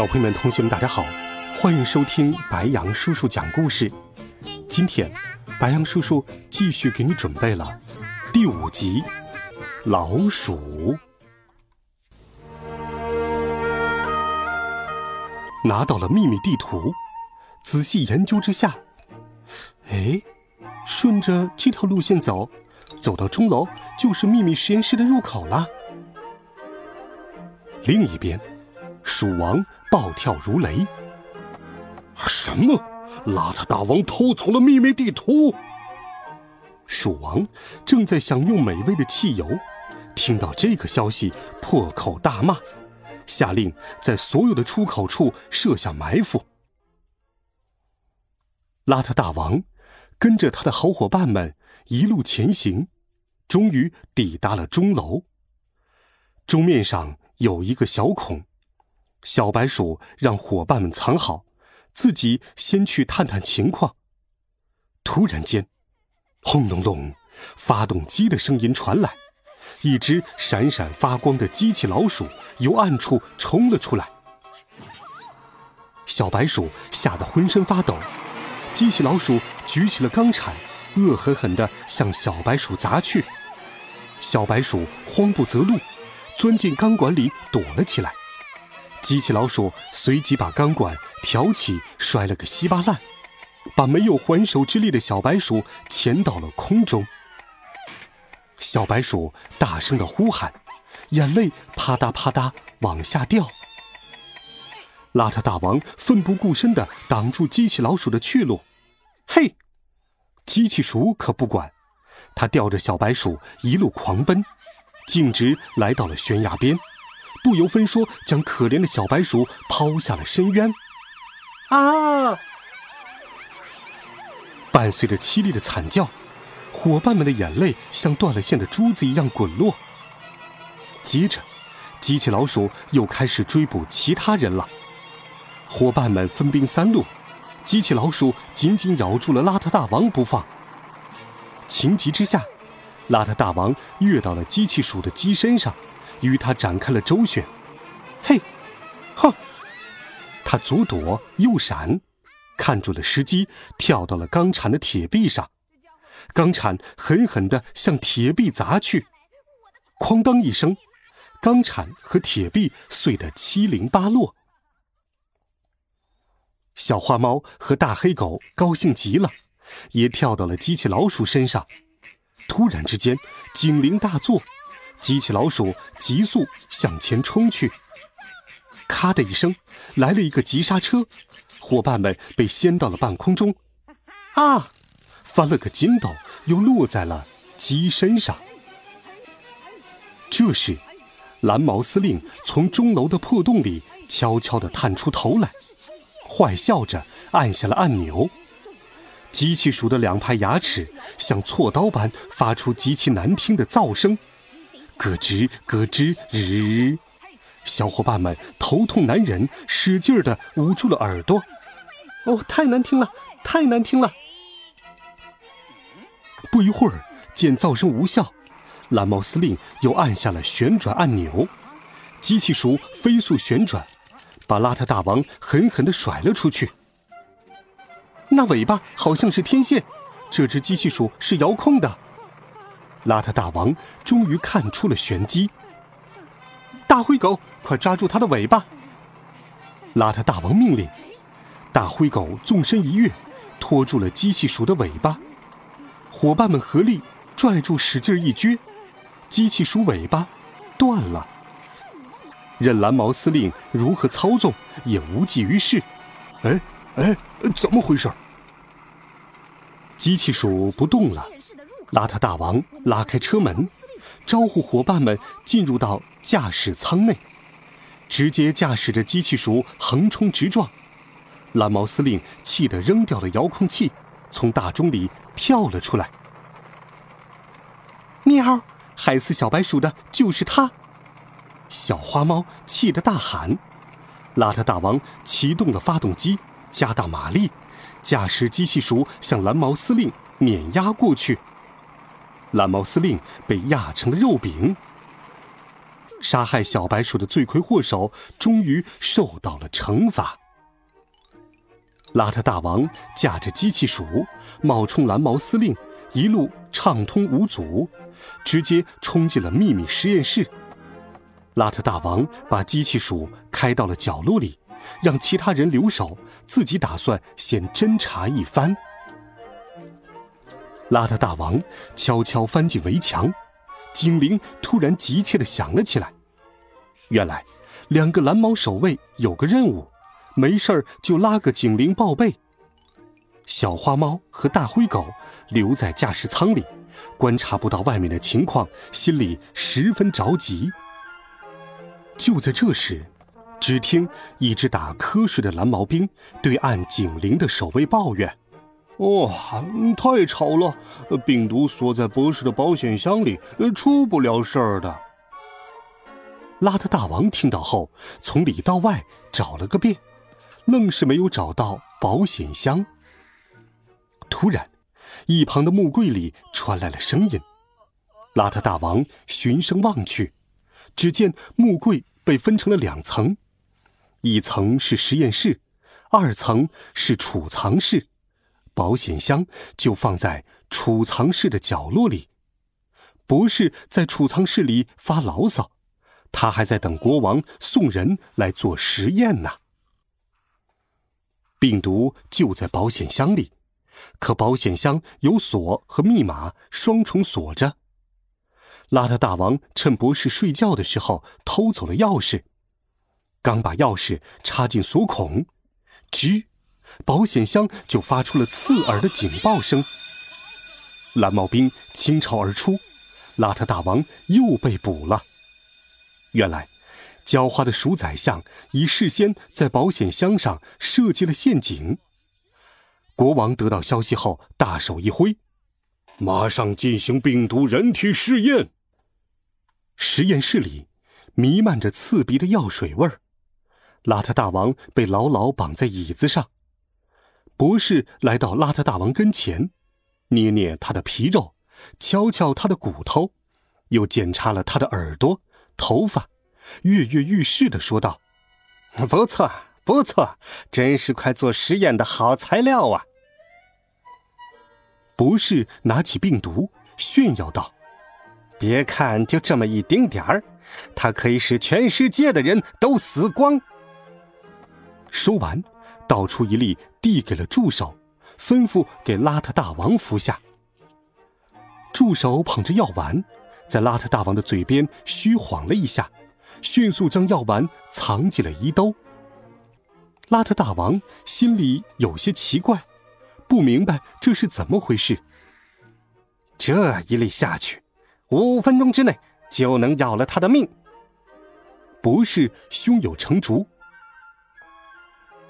小朋友们、同学们，大家好，欢迎收听白杨叔叔讲故事。今天，白杨叔叔继续给你准备了第五集《老鼠》。拿到了秘密地图，仔细研究之下，哎，顺着这条路线走，走到钟楼就是秘密实验室的入口了。另一边，鼠王。暴跳如雷！什么？邋遢大王偷走了秘密地图？鼠王正在享用美味的汽油，听到这个消息，破口大骂，下令在所有的出口处设下埋伏。邋遢大王跟着他的好伙伴们一路前行，终于抵达了钟楼。钟面上有一个小孔。小白鼠让伙伴们藏好，自己先去探探情况。突然间，轰隆隆，发动机的声音传来，一只闪闪发光的机器老鼠由暗处冲了出来。小白鼠吓得浑身发抖，机器老鼠举起了钢铲，恶狠狠地向小白鼠砸去。小白鼠慌不择路，钻进钢管里躲了起来。机器老鼠随即把钢管挑起，摔了个稀巴烂，把没有还手之力的小白鼠钳到了空中。小白鼠大声的呼喊，眼泪啪嗒啪嗒往下掉。邋遢大王奋不顾身的挡住机器老鼠的去路，嘿，机器鼠可不管，他吊着小白鼠一路狂奔，径直来到了悬崖边。不由分说，将可怜的小白鼠抛下了深渊。啊！伴随着凄厉的惨叫，伙伴们的眼泪像断了线的珠子一样滚落。接着，机器老鼠又开始追捕其他人了。伙伴们分兵三路，机器老鼠紧紧咬住了邋遢大王不放。情急之下，邋遢大王跃到了机器鼠的机身上。与他展开了周旋，嘿，哼！他左躲右闪，看准了时机，跳到了钢铲的铁壁上，钢铲狠狠地向铁壁砸去，哐当一声，钢铲和铁壁碎得七零八落。小花猫和大黑狗高兴极了，也跳到了机器老鼠身上。突然之间，警铃大作。机器老鼠急速向前冲去，咔的一声，来了一个急刹车，伙伴们被掀到了半空中，啊，翻了个筋斗，又落在了鸡身上。这时，蓝毛司令从钟楼的破洞里悄悄地探出头来，坏笑着按下了按钮，机器鼠的两排牙齿像锉刀般发出极其难听的噪声。咯吱咯吱日，小伙伴们头痛难忍，使劲儿的捂住了耳朵。哦，太难听了，太难听了！不一会儿，见噪声无效，蓝猫司令又按下了旋转按钮，机器鼠飞速旋转，把邋遢大王狠狠的甩了出去。那尾巴好像是天线，这只机器鼠是遥控的。邋遢大王终于看出了玄机。大灰狗，快抓住它的尾巴！邋遢大王命令。大灰狗纵身一跃，拖住了机器鼠的尾巴。伙伴们合力拽住，使劲一撅，机器鼠尾巴断了。任蓝毛司令如何操纵，也无济于事。哎哎，怎么回事？机器鼠不动了。邋遢大王拉开车门，招呼伙伴们进入到驾驶舱内。直接驾驶着机器鼠横冲直撞。蓝毛司令气得扔掉了遥控器，从大钟里跳了出来。喵！害死小白鼠的就是他！小花猫气得大喊。邋遢大王启动了发动机，加大马力，驾驶机器鼠向蓝毛司令碾压过去。蓝毛司令被压成了肉饼。杀害小白鼠的罪魁祸首终于受到了惩罚。邋遢大王驾着机器鼠冒充蓝毛司令，一路畅通无阻，直接冲进了秘密实验室。邋遢大王把机器鼠开到了角落里，让其他人留守，自己打算先侦查一番。邋遢大王悄悄翻进围墙，警铃突然急切的响了起来。原来，两个蓝毛守卫有个任务。没事儿就拉个警铃报备。小花猫和大灰狗留在驾驶舱里，观察不到外面的情况，心里十分着急。就在这时，只听一只打瞌睡的蓝毛兵对按警铃的守卫抱怨：“哦，太吵了，病毒锁在博士的保险箱里，出不了事儿的。”邋遢大王听到后，从里到外找了个遍。愣是没有找到保险箱。突然，一旁的木柜里传来了声音。邋遢大王循声望去，只见木柜被分成了两层，一层是实验室，二层是储藏室，保险箱就放在储藏室的角落里。博士在储藏室里发牢骚，他还在等国王送人来做实验呢。病毒就在保险箱里，可保险箱有锁和密码双重锁着。邋遢大王趁博士睡觉的时候偷走了钥匙，刚把钥匙插进锁孔，吱，保险箱就发出了刺耳的警报声。蓝帽兵倾巢而出，邋遢大王又被捕了。原来。狡猾的鼠宰相已事先在保险箱上设计了陷阱。国王得到消息后，大手一挥，马上进行病毒人体试验。实验室里弥漫着刺鼻的药水味儿。邋遢大王被牢牢绑在椅子上。博士来到邋遢大王跟前，捏捏他的皮肉，敲敲他的骨头，又检查了他的耳朵、头发。跃跃欲试的说道：“不错，不错，真是块做实验的好材料啊！”博士拿起病毒炫耀道：“别看就这么一丁点儿，它可以使全世界的人都死光。”说完，倒出一粒递给了助手，吩咐给邋遢大王服下。助手捧着药丸，在邋遢大王的嘴边虚晃了一下。迅速将药丸藏进了衣兜。邋遢大王心里有些奇怪，不明白这是怎么回事。这一粒下去，五分钟之内就能要了他的命。不是胸有成竹。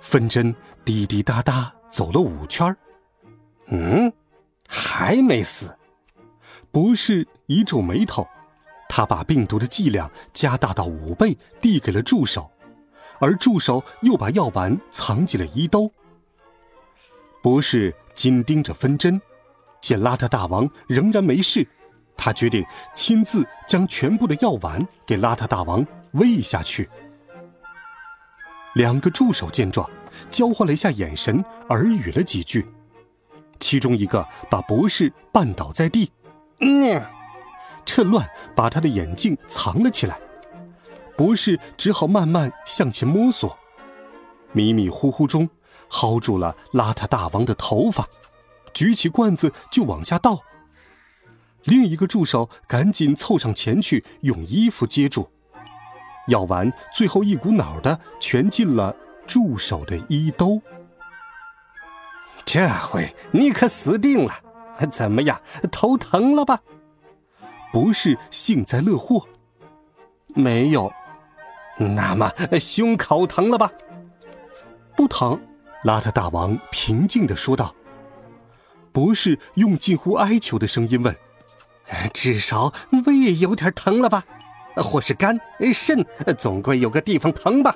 分针滴滴答答走了五圈嗯，还没死。博士一皱眉头。他把病毒的剂量加大到五倍，递给了助手，而助手又把药丸藏进了衣兜。博士紧盯着分针，见邋遢大王仍然没事，他决定亲自将全部的药丸给邋遢大王喂下去。两个助手见状，交换了一下眼神，耳语了几句，其中一个把博士绊倒在地。嗯。趁乱把他的眼镜藏了起来，博士只好慢慢向前摸索，迷迷糊糊中薅住了邋遢大王的头发，举起罐子就往下倒。另一个助手赶紧凑上前去用衣服接住，药丸最后一股脑的全进了助手的衣兜。这回你可死定了！怎么样，头疼了吧？不是幸灾乐祸，没有，那么胸口疼了吧？不疼，邋遢大王平静地说道。博士用近乎哀求的声音问：“至少胃有点疼了吧？或是肝、肾，总归有个地方疼吧？”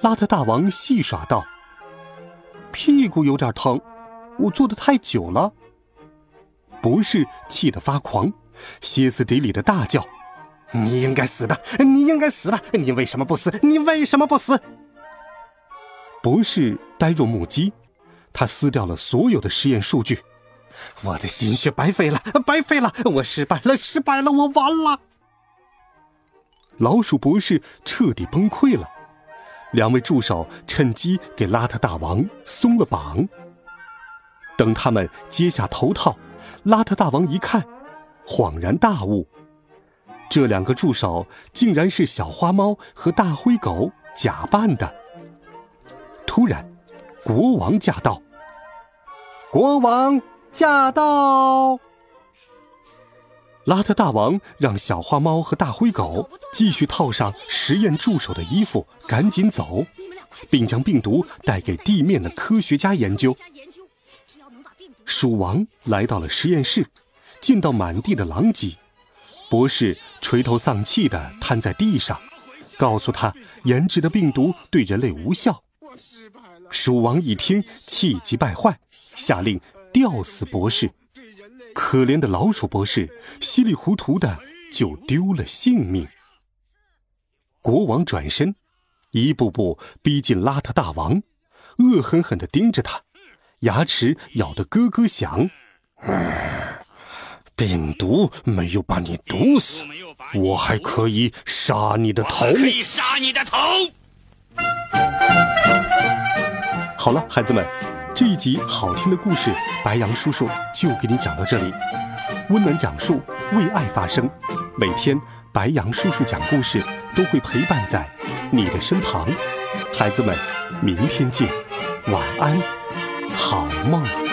邋遢大王戏耍道：“屁股有点疼，我坐的太久了。”博士气得发狂，歇斯底里的大叫：“你应该死的！你应该死的！你为什么不死？你为什么不死？”博士呆若木鸡，他撕掉了所有的实验数据。我的心血白费了，白费了！我失败了，失败了！我完了！老鼠博士彻底崩溃了。两位助手趁机给邋遢大王松了绑。等他们揭下头套。邋遢大王一看，恍然大悟，这两个助手竟然是小花猫和大灰狗假扮的。突然，国王驾到！国王驾到！邋遢大王让小花猫和大灰狗继续套上实验助手的衣服，赶紧走，并将病毒带给地面的科学家研究。鼠王来到了实验室，见到满地的狼藉，博士垂头丧气地瘫在地上，告诉他研制的病毒对人类无效。鼠王一听，气急败坏，下令吊死博士。可怜的老鼠博士稀里糊涂的就丢了性命。国王转身，一步步逼近邋遢大王，恶狠狠地盯着他。牙齿咬得咯咯响，病毒没有把你毒死，我还可以杀你的头。可以杀你的头。好了，孩子们，这一集好听的故事，白羊叔叔就给你讲到这里。温暖讲述，为爱发声。每天，白羊叔叔讲故事都会陪伴在你的身旁。孩子们，明天见，晚安。好梦。